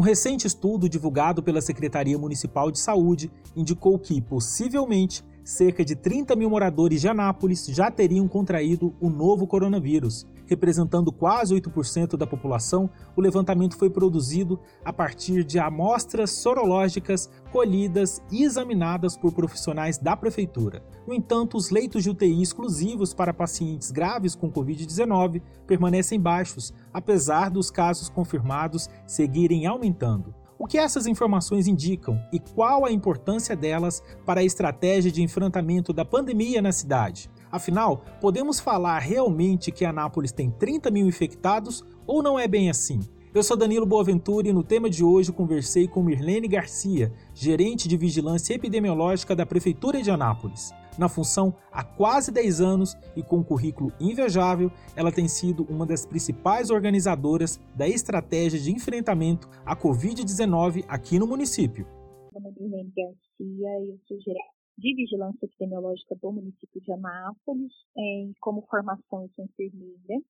Um recente estudo divulgado pela Secretaria Municipal de Saúde indicou que, possivelmente, cerca de 30 mil moradores de Anápolis já teriam contraído o novo coronavírus. Representando quase 8% da população, o levantamento foi produzido a partir de amostras sorológicas colhidas e examinadas por profissionais da prefeitura. No entanto, os leitos de UTI exclusivos para pacientes graves com Covid-19 permanecem baixos, apesar dos casos confirmados seguirem aumentando. O que essas informações indicam e qual a importância delas para a estratégia de enfrentamento da pandemia na cidade? Afinal, podemos falar realmente que Anápolis tem 30 mil infectados ou não é bem assim? Eu sou Danilo Boaventura e no tema de hoje conversei com Mirlene Garcia, gerente de vigilância epidemiológica da Prefeitura de Anápolis. Na função há quase 10 anos e com um currículo invejável, ela tem sido uma das principais organizadoras da estratégia de enfrentamento à Covid-19 aqui no município. Meu nome é Garcia, eu sou gerente de vigilância epidemiológica do município de Anápolis, é, como formação eu enfermeira,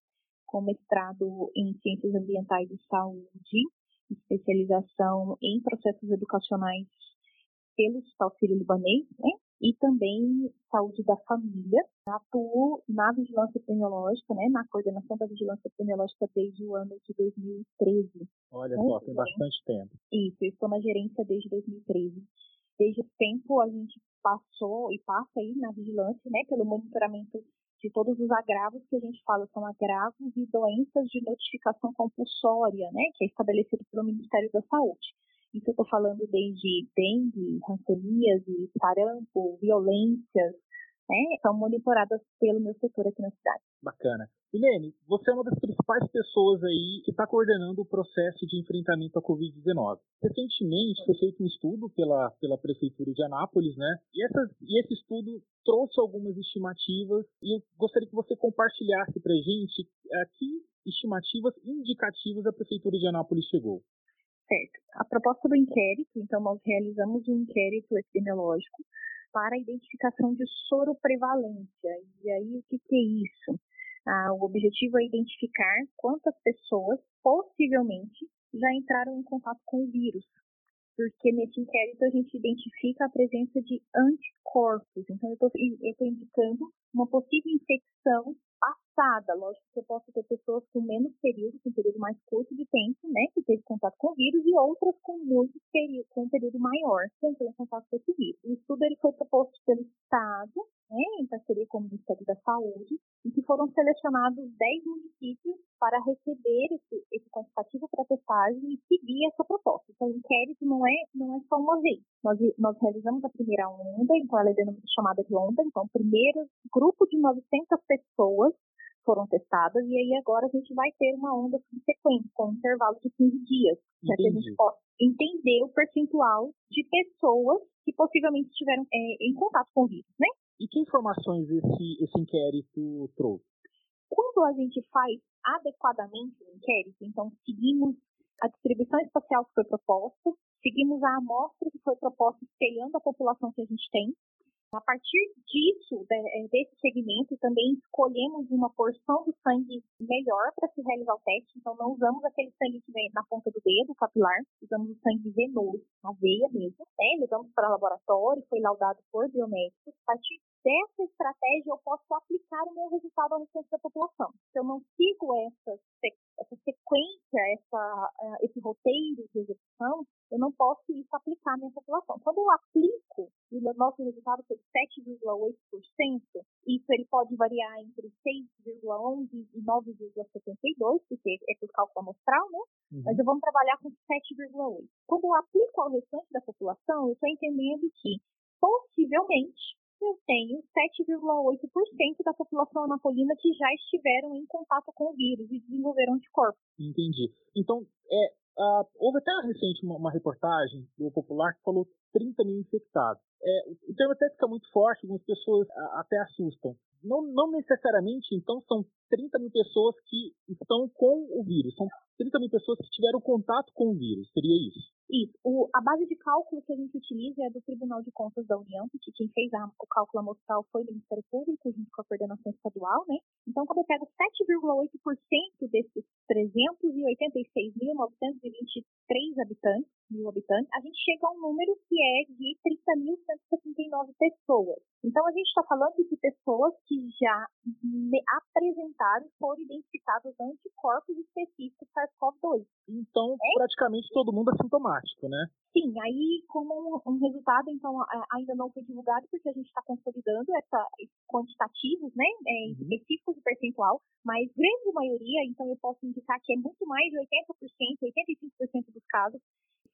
com mestrado em ciências ambientais e saúde, especialização em processos educacionais pelo Hospital Sírio-Libanês, né? E também saúde da família. Atuo na vigilância epidemiológica, né, na coordenação da vigilância epidemiológica desde o ano de 2013. Olha né? só, tem bastante tempo. Isso, eu estou na gerência desde 2013. Desde esse tempo a gente passou e passa aí na vigilância, né, pelo monitoramento de todos os agravos que a gente fala são agravos e doenças de notificação compulsória, né, que é estabelecido pelo Ministério da Saúde. Isso eu estou falando desde dengue, hanseníase, sarampo, violências, né, são monitoradas pelo meu setor aqui na cidade. Bacana. Milene, você é uma das principais pessoas aí que está coordenando o processo de enfrentamento à Covid-19. Recentemente foi feito um estudo pela, pela Prefeitura de Anápolis, né? E, essas, e esse estudo trouxe algumas estimativas e eu gostaria que você compartilhasse para a gente a que estimativas indicativas a Prefeitura de Anápolis chegou. Certo. A proposta do inquérito, então, nós realizamos um inquérito epidemiológico para a identificação de soroprevalência. E aí, o que, que é isso? Ah, o objetivo é identificar quantas pessoas possivelmente já entraram em contato com o vírus. Porque nesse inquérito a gente identifica a presença de anticorpos. Então, eu estou indicando uma possível infecção passada. Lógico que eu posso ter pessoas com menos período, com um período mais curto de tempo, né, que teve contato com o vírus, e outras com muito período, com um período maior, que entrou em contato com esse vírus. O estudo ele foi proposto pelo Estado, né, em parceria com o Ministério da Saúde, em que foram selecionados 10 municípios para receber esse, esse quantitativo para testagem e seguir essa proposta. Então, o inquérito não é, não é só uma vez. Nós, nós realizamos a primeira onda, então ela é chamada de onda, então, primeiro grupo de 900 pessoas foram testadas e aí agora a gente vai ter uma onda subsequente, com um intervalo de 15 dias, para que a gente possa entender o percentual de pessoas que possivelmente estiveram é, em contato com o vírus, né? E que informações esse, esse inquérito trouxe? Quando a gente faz adequadamente o inquérito, então seguimos a distribuição espacial que foi proposta, seguimos a amostra que foi proposta espelhando a população que a gente tem, a partir disso, é, desse segmento, também escolhemos uma porção do sangue melhor para se realizar o teste. Então, não usamos aquele sangue que vem na ponta do dedo, capilar, usamos o sangue venoso, a veia mesmo. Né? Levamos para o laboratório, foi laudado por biomédicos. A partir dessa estratégia, eu posso aplicar o meu resultado ao restante da população. Se eu não sigo essa, essa sequência, essa, eh, esse roteiro de execução, eu não posso isso aplicar à minha população. Quando eu aplico, e o nosso resultado foi 7,8%, isso ele pode variar entre 6,11% e 9,72%, porque é por cálculo amostral, né? Uhum. Mas eu vou trabalhar com 7,8%. Quando eu aplico ao restante da população, eu estou entendendo que, possivelmente, eu tenho 7,8% da população anapolina que já estiveram em contato com o vírus e desenvolveram anticorpos. Entendi. Então, é, Uh, houve até recente uma, uma, reportagem do Popular que falou 30 mil infectados. É, o termo até fica muito forte, algumas pessoas até assustam. Não, não necessariamente, então, são 30 mil pessoas que estão com o vírus. São 30 mil pessoas que tiveram contato com o vírus. Seria isso? Isso. O, a base de cálculo que a gente utiliza é do Tribunal de Contas da União, porque quem fez a, o cálculo amostral foi o Ministério Público, junto com a coordenação estadual, né? Então, quando eu pego 7,8% desses 386.923 3 habitantes, mil habitantes, a gente chega a um número que é de 30.179 pessoas. Então, a gente está falando de pessoas que já apresentaram, foram identificados anticorpos específicos SARS-CoV-2. Então, é? praticamente todo mundo é sintomático, né? Sim, aí como um, um, resultado, então, ainda não foi divulgado, porque a gente está consolidando essa, quantitativos, né, é, uhum. específicos de percentual, mas grande maioria, então eu posso indicar que é muito mais de 80%, 85% dos casos,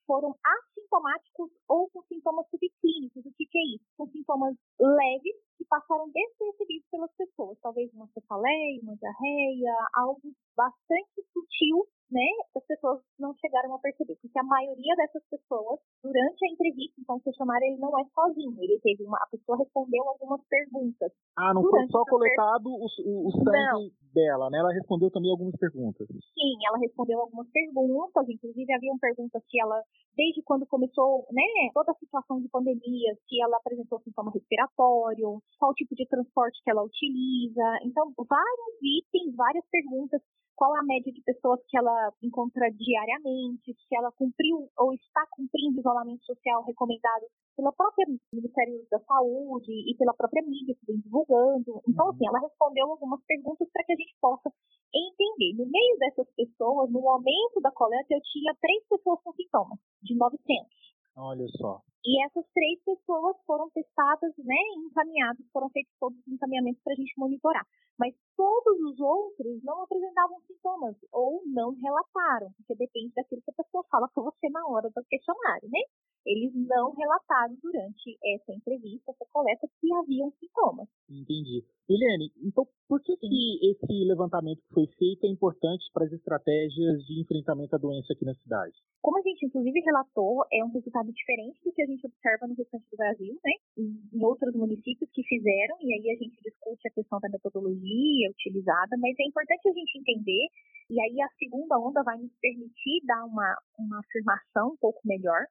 foram assintomáticos ou com sintomas subclínicos. O que, que é isso? Com sintomas leves que passaram despercebidos pelas pessoas. Talvez uma cefaleia, uma diarreia, algo bastante sutil né, as pessoas não chegaram a perceber, porque a maioria dessas pessoas, durante a entrevista, então, o questionário ele não é sozinho, ele teve uma, a pessoa respondeu algumas perguntas. Ah, não foi só coletado o, o, o sangue não. dela, né, ela respondeu também algumas perguntas. Sim, ela respondeu algumas perguntas, inclusive haviam perguntas se ela, desde quando começou, né, toda a situação de pandemia, se ela apresentou sintoma respiratório, qual tipo de transporte que ela utiliza, então, vários itens, várias perguntas qual a média de pessoas que ela encontra diariamente, se ela cumpriu ou está cumprindo o isolamento social recomendado pelo próprio Ministério da Saúde e pela própria mídia que vem divulgando. Então, assim, ela respondeu algumas perguntas para que a gente possa entender. No meio dessas pessoas, no momento da coleta, eu tinha três pessoas com sintomas, de 900. Olha só. E essas três pessoas foram testadas, né, encaminhadas, foram feitos todos os encaminhamentos para a gente monitorar. Mas todos os outros não apresentavam sintomas ou não relataram, porque depende daquilo que a pessoa fala para você na hora do questionário, né? Eles não relataram durante essa entrevista, essa coleta, que haviam sintomas. Entendi. Helene, então por que, que esse levantamento que foi feito é importante para as estratégias de enfrentamento à doença aqui na cidade? Como a gente inclusive relatou, é um resultado diferente do que a gente observa no restante do Brasil, né? Em outros municípios que fizeram, e aí a gente discute a questão da metodologia utilizada, mas é importante a gente entender, e aí a segunda onda vai nos permitir dar uma, uma afirmação um pouco melhor,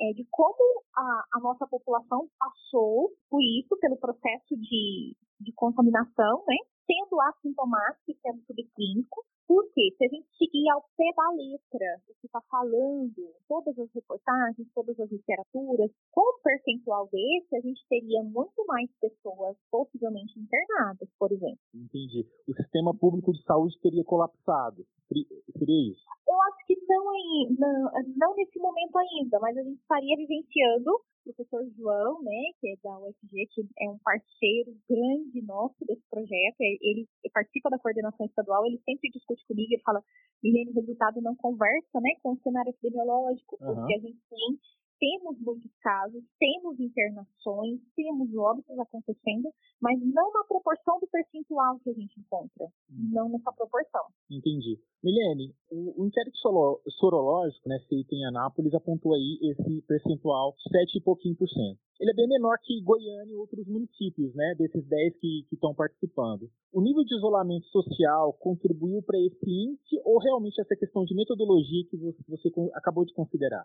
é, de como a, a, nossa população passou por isso, pelo processo de, de contaminação, né? Sendo assintomático e sendo subclínico, porque se a gente seguir ao pé da letra o que está falando, todas as reportagens, todas as literaturas, com um percentual desse, a gente teria muito mais pessoas possivelmente internadas, por exemplo. Entendi. O sistema público de saúde teria colapsado. Seria isso? Eu acho que não, não, não nesse momento ainda, mas a gente estaria vivenciando professor João, né, que é da UFG, que é um parceiro grande nosso desse projeto, ele, ele participa da coordenação estadual, ele sempre discute comigo e fala, Milene, o resultado não conversa, né, com o cenário epidemiológico, porque a gente tem temos muitos casos, temos internações, temos óbitos acontecendo, mas não na proporção do percentual que a gente encontra. Hum. Não nessa proporção. Entendi. Milene, o, o inquérito sorológico né, feito em Anápolis apontou aí esse percentual 7 e pouquinho por cento. Ele é bem menor que Goiânia e outros municípios, né, desses 10 que estão participando. O nível de isolamento social contribuiu para esse índice ou realmente essa questão de metodologia que você, você acabou de considerar?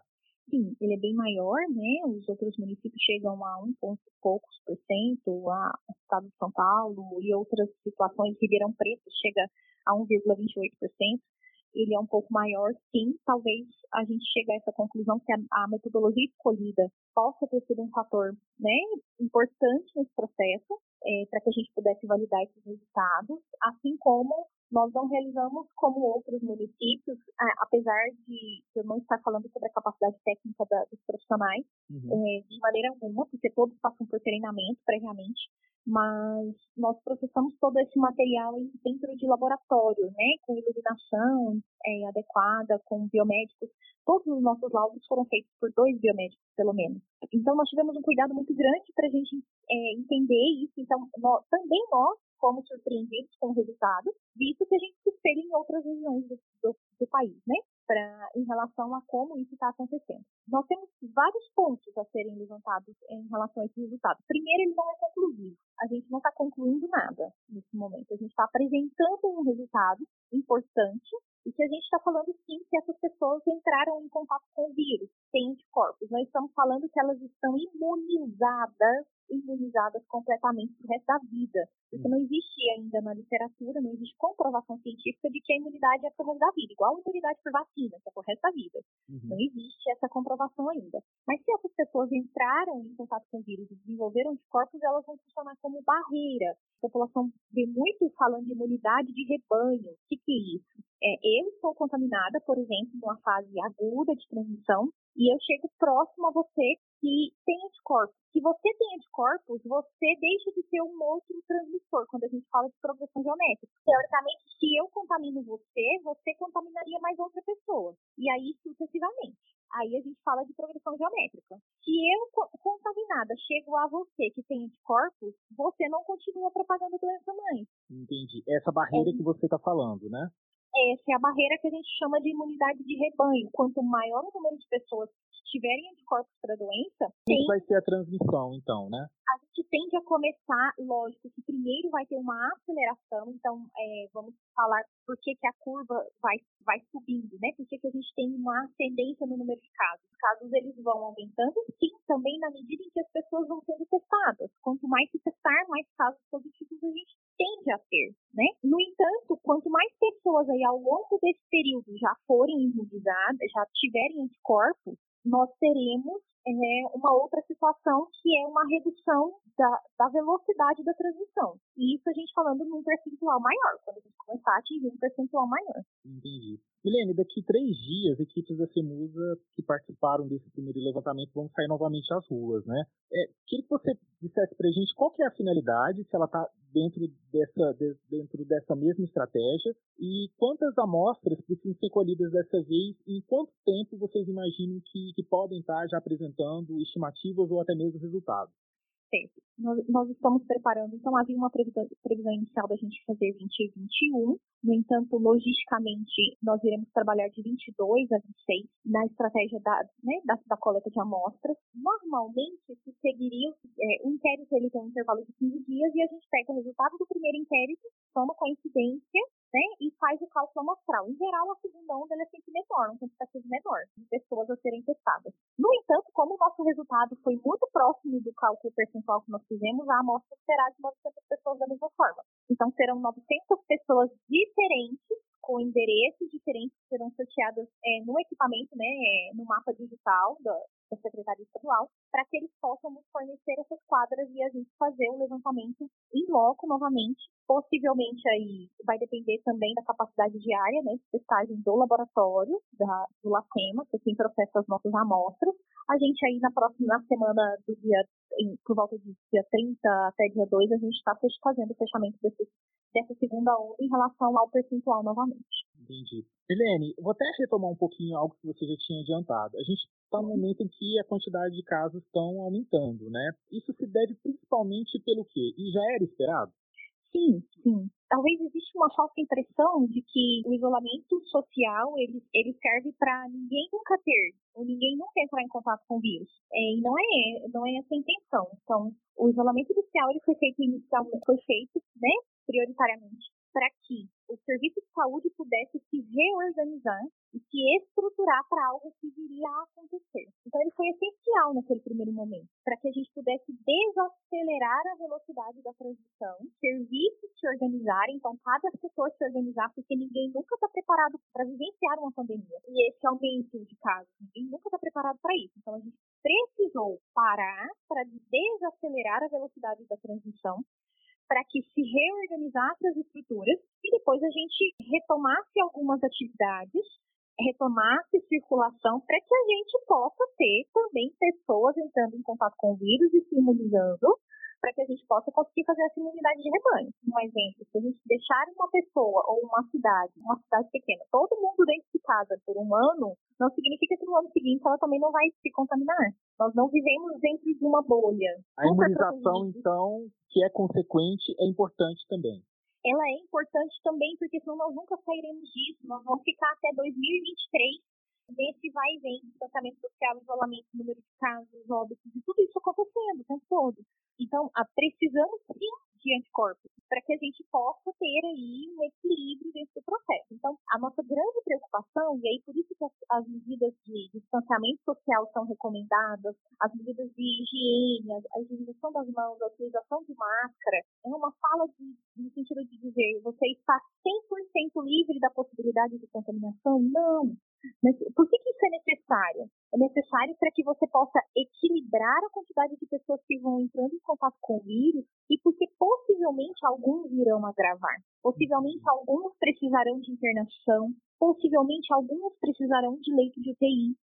Sim, ele é bem maior, né? Os outros municípios chegam a um ponto poucos por cento, a estado de São Paulo e outras situações, Ribeirão Preto chega a 1,28%. Ele é um pouco maior, sim. Talvez a gente chegue a essa conclusão que a, a metodologia escolhida possa ter sido um fator né, importante nesse processo, é, para que a gente pudesse validar esses resultados, assim como nós não realizamos como outros municípios, apesar de eu não estar falando sobre a capacidade técnica da, dos profissionais, uhum. é, de maneira alguma, porque todos passam por treinamento previamente, mas nós processamos todo esse material dentro de laboratório, né, com iluminação é, adequada, com biomédicos. Todos os nossos laudos foram feitos por dois biomédicos, pelo menos. Então, nós tivemos um cuidado muito grande para a gente é, entender isso. Então, nós, também nós fomos surpreendidos com o resultado, visto que a gente se espelha em outras regiões do, do, do país, né? Pra, em relação a como isso está acontecendo. Nós temos vários pontos a serem levantados em relação a esse resultado. Primeiro, ele não é conclusivo. A gente não está concluindo nada nesse momento. A gente está apresentando um resultado importante e que a gente está falando sim que essas pessoas entraram em contato com o vírus, têm anticorpos. Nós estamos falando que elas estão imunizadas, imunizadas completamente pro resto da vida. Porque não existe ainda na literatura, não existe comprovação científica de que a imunidade é pro resto da vida, igual a imunidade por vacina, que é pro resto da vida. Uhum. Não existe essa comprovação ainda. Mas se essas pessoas entraram em contato com o vírus e desenvolveram anticorpos, elas vão funcionar como barreira. A população vê muito falando de imunidade de rebanho. O que, que é isso? É, eu estou contaminada, por exemplo, numa fase aguda de transmissão, e eu chego próximo a você que tem anticorpos. Se você tem anticorpos, você deixa de ser um outro transmissor, quando a gente fala de progressão geométrica. Teoricamente, se eu contamino você, você contaminaria mais outra pessoa. E aí, sucessivamente. Aí a gente fala de progressão geométrica. Se eu, contaminada, chego a você que tem anticorpos, você não continua propagando doença mãe. Entendi. Essa barreira é. que você está falando, né? Essa é a barreira que a gente chama de imunidade de rebanho. Quanto maior o número de pessoas tiverem anticorpos para a doença. Tem... Isso vai ser a transmissão, então, né? A gente tende a começar, lógico, que primeiro vai ter uma aceleração, então é, vamos falar por que, que a curva vai, vai subindo, né? Por que, que a gente tem uma ascendência no número de casos. Os casos eles vão aumentando, sim, também na medida em que as pessoas vão sendo testadas. Quanto mais se testar, mais casos positivos a gente tende a ter, né? No entanto, quanto mais pessoas aí ao longo desse período já forem imunizadas, já tiverem anticorpos, nós teremos é, uma outra situação que é uma redução da, da, velocidade da transmissão. E isso a gente falando num percentual maior, quando a gente começar a atingir um percentual maior. Entendi. Milene, daqui três dias, equipes da CEMUSA que participaram desse primeiro levantamento vão sair novamente às ruas, né? É, queria que você dissesse para a gente qual que é a finalidade, se ela está dentro dessa, de, dentro dessa mesma estratégia e quantas amostras precisam ser colhidas dessa vez e em quanto tempo vocês imaginam que, que podem estar já apresentando estimativas ou até mesmo resultados? Nós, nós, estamos preparando, então havia uma previsão, previsão inicial da gente fazer 20 e 21, no entanto, logisticamente, nós iremos trabalhar de 22 a 26 na estratégia da, né, da, da coleta de amostras. Normalmente, se seguiria, é, o inquérito ele tem um intervalo de 15 dias e a gente pega o resultado do primeiro inquérito, soma com a incidência né, e faz o cálculo amostral. Em geral, a segunda onda é sempre menor, um quantitativo menor de pessoas a serem testadas. No entanto, como o nosso resultado foi muito próximo do cálculo percentual que nós fizemos, a amostra será de 900 pessoas da mesma forma. Então, serão 900 pessoas diferentes com endereços diferentes que serão sorteadas é, no equipamento, né, é, no mapa digital da, da Secretaria Estadual, para que eles possam nos fornecer essas quadras e a gente fazer o levantamento em loco novamente. Possivelmente aí vai depender também da capacidade diária, né, de testagem do laboratório, da, do LACEMA, que é quem processa as nossas amostras. A gente aí na próxima na semana do dia, em, por volta de dia 30 até dia 2, a gente está fazendo o fechamento desses dessa segunda onda em relação ao percentual novamente. Entendi. Helene, vou até retomar um pouquinho algo que você já tinha adiantado. A gente está no momento em que a quantidade de casos estão aumentando, né? Isso se deve principalmente pelo quê? E já era esperado? Sim, sim. Talvez exista uma falsa impressão de que o isolamento social ele, ele serve para ninguém nunca ter, ou ninguém nunca entrar em contato com o vírus. É, e não é, não é essa a intenção. Então, o isolamento social ele foi feito inicialmente, foi feito, né, prioritariamente para que o serviço de saúde pudesse se reorganizar e se estruturar para algo que viria a acontecer. Então, ele foi essencial naquele primeiro momento, para que a gente pudesse desacelerar a velocidade da transição, serviços se organizarem, então, cada setor se organizar, porque ninguém nunca está preparado para vivenciar uma pandemia. E esse aumento de casos, ninguém nunca está preparado para isso. Então, a gente precisou parar para desacelerar a velocidade da transição para que se reorganizasse as estruturas e depois a gente retomasse algumas atividades, retomasse circulação para que a gente possa ter também pessoas entrando em contato com o vírus e se imunizando para que a gente possa conseguir fazer essa imunidade de rebanho. Um exemplo, se a gente deixar uma pessoa ou uma cidade, uma cidade pequena, todo mundo dentro de casa por um ano, não significa que no ano seguinte ela também não vai se contaminar. Nós não vivemos dentro de uma bolha. A imunização, então, que é consequente, é importante também ela é importante também, porque senão nós nunca sairemos disso. Nós vamos ficar até 2023 nesse vai e vem, distanciamento social, isolamento, número de casos, óbitos, e tudo isso acontecendo o tempo todo. Então, precisamos sim de anticorpos para que a gente possa ter aí um equilíbrio dentro do processo. Então, a nossa grande preocupação, e aí por isso que as, as medidas de distanciamento social são recomendadas, as medidas de higiene, a, a higienização das mãos, a utilização de máscara, é uma fala de, no sentido de dizer, você está 100% livre da possibilidade de contaminação? Não. Mas por que, que isso é necessário? É necessário para que você possa equilibrar a quantidade de pessoas que vão entrando em contato com o vírus e porque possivelmente alguns irão agravar. Possivelmente alguns precisarão de internação, possivelmente alguns precisarão de leito de UTI.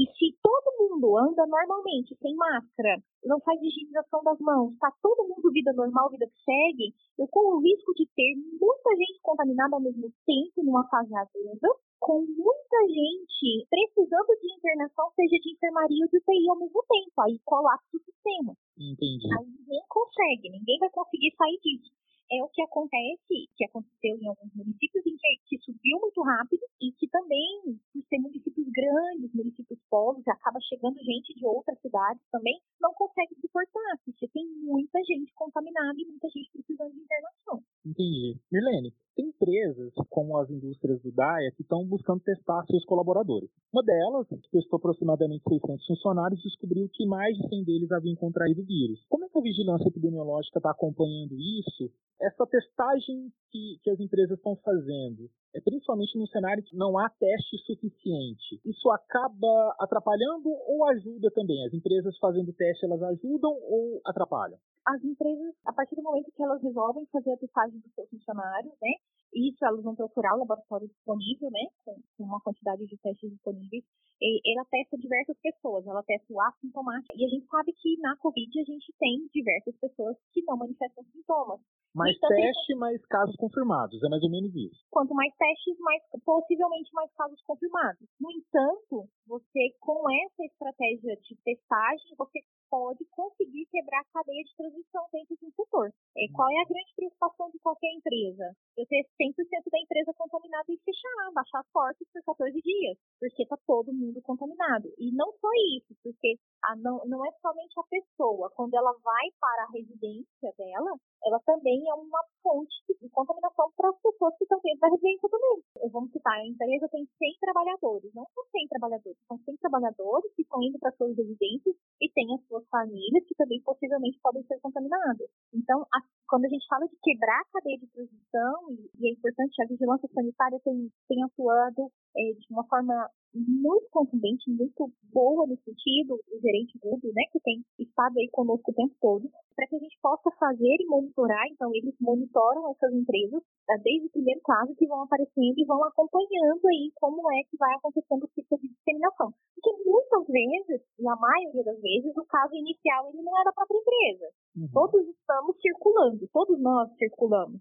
E se todo mundo anda normalmente, sem máscara, não faz higienização das mãos, está todo mundo vida normal, vida que segue, eu corro o risco de ter muita gente contaminada ao mesmo tempo, numa fase aguda, com muita gente precisando de internação, seja de enfermaria ou de UTI ao mesmo tempo. Aí colapsa o sistema. Entendi. Aí ninguém consegue, ninguém vai conseguir sair disso é o que acontece, que aconteceu em alguns municípios, em que, que subiu muito rápido e que também, por ser municípios grandes, municípios povos, acaba chegando gente de outras cidades também, não consegue suportar, porque tem muita gente contaminada e muita gente precisando de internação. Entendi. Mirlene, tem empresas, como as indústrias do DAIA, que estão buscando testar seus colaboradores. Uma delas, que testou aproximadamente 600 funcionários, descobriu que mais de 100 deles haviam contraído o vírus. Como é que a vigilância epidemiológica está acompanhando isso essa testagem que, que as empresas estão fazendo, é principalmente no cenário que não há teste suficiente, isso acaba atrapalhando ou ajuda também? As empresas fazendo teste, elas ajudam ou atrapalham? As empresas, a partir do momento que elas resolvem fazer a testagem dos seus funcionários, né, isso elas vão procurar o laboratório disponível, né, com, uma quantidade de testes disponíveis, e ela testa diversas pessoas, ela testa o assintomático, e a gente sabe que na Covid a gente tem diversas pessoas que não manifestam sintomas. Mais então, teste, mais casos confirmados, é mais ou menos isso. Quanto mais testes, mais possivelmente mais casos confirmados. No entanto, você com essa estratégia de testagem, você pode conseguir quebrar a cadeia de transmissão dentro do setor. É, qual é a grande preocupação de qualquer empresa? Eu ter 100% da empresa contaminada e fechar, baixar as portas por 14 dias, porque está todo mundo contaminado. E não só isso, porque a, não, não é somente a pessoa, quando ela vai para a residência dela, ela também é uma fonte de contaminação para as pessoas que estão dentro da residência também. Vamos citar, a empresa tem 100 trabalhadores, não são 100 trabalhadores, são 100 trabalhadores que estão indo para suas residências e têm as suas famílias que também possivelmente podem ser contaminadas. Então, a, quando a gente fala de quebrar a cadeia de transmissão, e, e é importante, a vigilância sanitária tem, tem atuado é, de uma forma muito contundente, muito boa no sentido, o gerente Gudo, né, que tem estado aí conosco o tempo todo, para que a gente possa fazer e monitorar, então eles monitoram essas empresas tá, desde o primeiro caso que vão aparecendo e vão acompanhando aí como é que vai acontecendo o ciclo de disseminação. Porque muitas vezes, na maioria das vezes, o caso inicial ele não é da própria empresa. Uhum. Todos estamos circulando, todos nós circulamos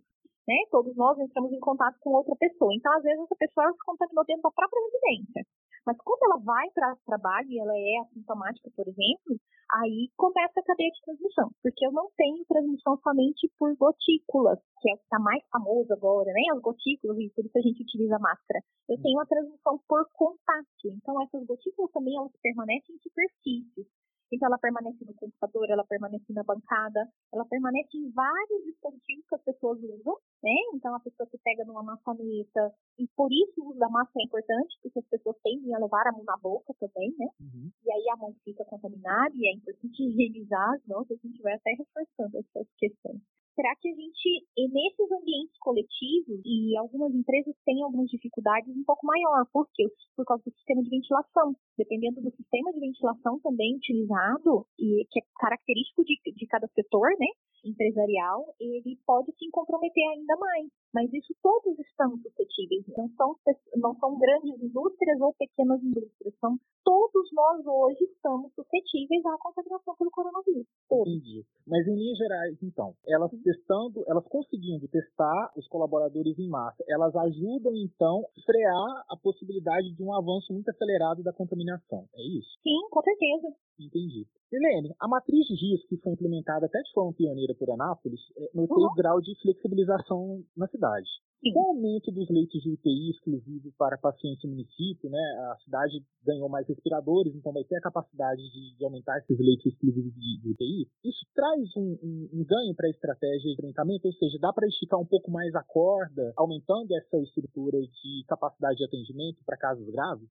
né? Todos nós entramos em contato com outra pessoa. Então, às vezes, essa pessoa se contaminou dentro da própria residência. Mas quando ela vai para o trabalho e ela é assintomática, por exemplo, aí começa a cadeia de transmissão. Porque eu não tenho transmissão somente por gotículas, que é o que está mais famoso agora, né? As gotículas, e por isso a gente utiliza máscara. Eu tenho a transmissão por contato. Então, essas gotículas também elas permanecem em superfícies. Então, ela permanece no computador, ela permanece na bancada, ela permanece em vários dispositivos que as pessoas usam, né? Então, a pessoa que pega numa maçaneta, e por isso o uso da máscara é importante, porque as pessoas tendem a levar a mão na boca também, né? Uhum. E aí a mão fica contaminada e é importante higienizar as mãos, a gente vai até reforçando essas questões será que a gente, nesses ambientes coletivos, e algumas empresas têm algumas dificuldades um pouco maior, por quê? Por causa do sistema de ventilação. Dependendo do sistema de ventilação também utilizado, e que é característico de, de cada setor, né? Empresarial, ele pode se comprometer ainda mais. Mas isso todos estamos suscetíveis. Não são, não são grandes indústrias ou pequenas indústrias. São todos nós hoje estamos suscetíveis à contaminação pelo coronavírus. Todos. Entendi. Mas em linhas gerais, então, elas testando, elas conseguindo testar os colaboradores em massa, elas ajudam então a frear a possibilidade de um avanço muito acelerado da contaminação. É isso? Sim, com certeza. Entendi. Helene, a matriz de risco que foi implementada até de forma pioneira por Anápolis é, notei uhum. o grau de flexibilização na cidade. Sim. Com o aumento dos leitos de UTI exclusivos para pacientes no município, né, a cidade ganhou mais respiradores, então vai ter a capacidade de, de aumentar esses leitos exclusivos de, de UTI. Isso traz um, um, um ganho para a estratégia de tratamento, ou seja, dá para esticar um pouco mais a corda, aumentando essa estrutura de capacidade de atendimento para casos graves?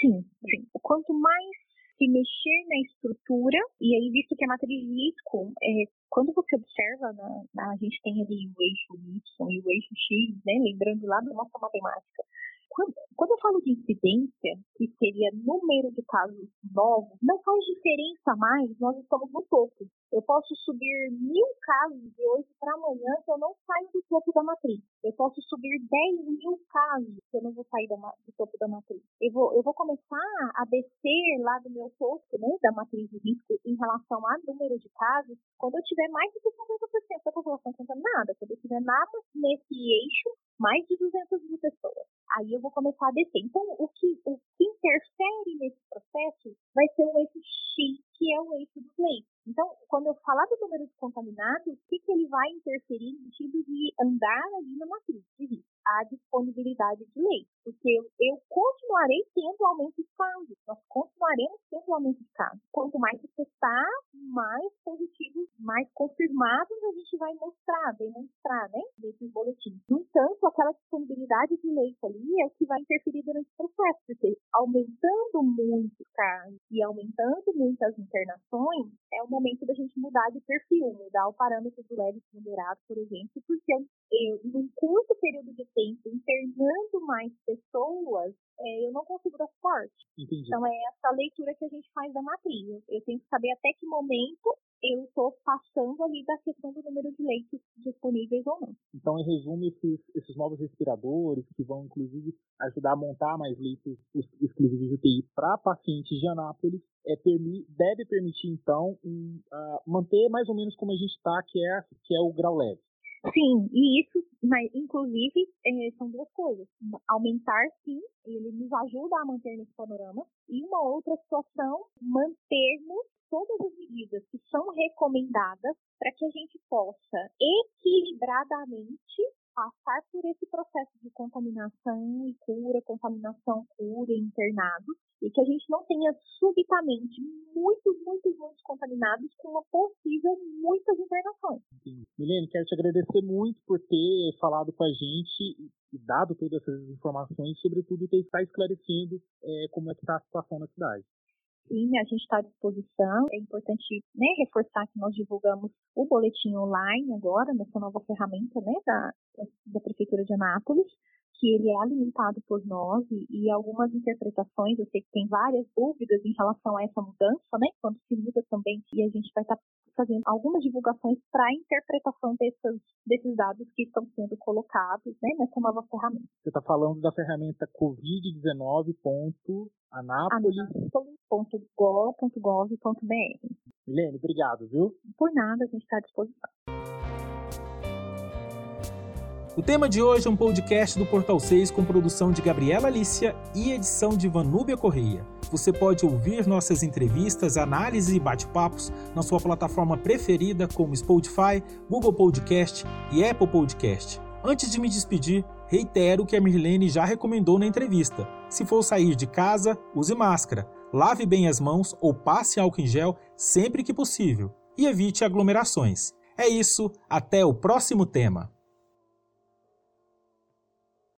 Sim, sim. Quanto mais se mexer na estrutura, e aí, visto que a matriz de risco, é, quando você observa, na, na, a gente tem ali o eixo Y e o eixo X, né, lembrando lá da nossa matemática, quando, eu falo de incidência, que seria número de casos novos, não faz diferença mais, nós estamos no topo. Eu posso subir mil casos de hoje para amanhã que eu não saio do topo da matriz. Eu posso subir 10 mil casos que eu não vou sair da, do topo da matriz. Eu vou, eu vou começar a descer lá do meu topo, né, da matriz de risco em relação a número de casos, quando eu tiver mais de 50% da população contaminada, quando eu tiver nada nesse eixo, mais de 200 mil pessoas. Aí eu vou começar a descer. Então, o que, o que interfere nesse processo vai ser o eixo X, que é o eixo dos leitos. Então, quando eu falar do número de contaminados, o que, que ele vai interferir no sentido de andar ali na matriz de risco? A disponibilidade de leitos. Porque eu, eu continuarei tendo aumento de casos. Nós continuaremos tendo aumento de casos. Quanto mais se testar, mais positivos, mais confirmados a gente vai mostrar, demonstrar, né? Nesses boletins. No entanto, aquela disponibilidade de leito ali é o que vai interferir durante o processo. Porque aumentando muito casos e aumentando muitas internações, é o momento da gente mudar de perfil, mudar o parâmetro do leve moderado, por exemplo, porque eu, eu, num curto período de tempo, internando mais pessoas, é, eu não consigo dar suporte. Entendi. Então é essa leitura que a gente faz da matriz. Eu, eu tenho que saber até que momento eu estou passando ali da questão do número de leitos disponíveis ou não. Então, em resumo, esses, esses novos respiradores que vão, inclusive, ajudar a montar mais leitos exclusivos de UTI para pacientes de Anápolis, é, permi deve permitir, então, um, uh, manter mais ou menos como a gente está, que é, que é o grau leve. Sim, e isso, mas inclusive é, são duas coisas. Aumentar, sim, ele nos ajuda a manter nesse panorama. E uma outra situação, mantermos todas as medidas que são recomendadas para que a gente possa equilibradamente passar por esse processo de contaminação e cura, contaminação, cura e internado, e que a gente não tenha subitamente muitos, muitos, muitos contaminados com uma possível muitas internações. Milene, quero te agradecer muito por ter falado com a gente e dado todas essas informações, sobretudo ter está esclarecendo é, como é que está a situação na cidade sim, a gente está à disposição. É importante né, reforçar que nós divulgamos o boletim online agora, nessa nova ferramenta né, da, da Prefeitura de Anápolis, que ele é alimentado por nós e, e, algumas interpretações, eu sei que tem várias dúvidas em relação a essa mudança, né, quando se muda também, e a gente vai estar tá fazendo algumas divulgações para a interpretação desses, desses dados que estão sendo colocados né, nessa nova ferramenta. Você está falando da ferramenta covid19.anápolis.gov.br. Milene, obrigado, viu? Por nada, a gente está à disposição. O tema de hoje é um podcast do Portal 6 com produção de Gabriela Alicia e edição de Vanúbia Correia. Você pode ouvir nossas entrevistas, análises e bate-papos na sua plataforma preferida como Spotify, Google Podcast e Apple Podcast. Antes de me despedir, reitero o que a Mirlene já recomendou na entrevista. Se for sair de casa, use máscara, lave bem as mãos ou passe álcool em gel sempre que possível e evite aglomerações. É isso, até o próximo tema.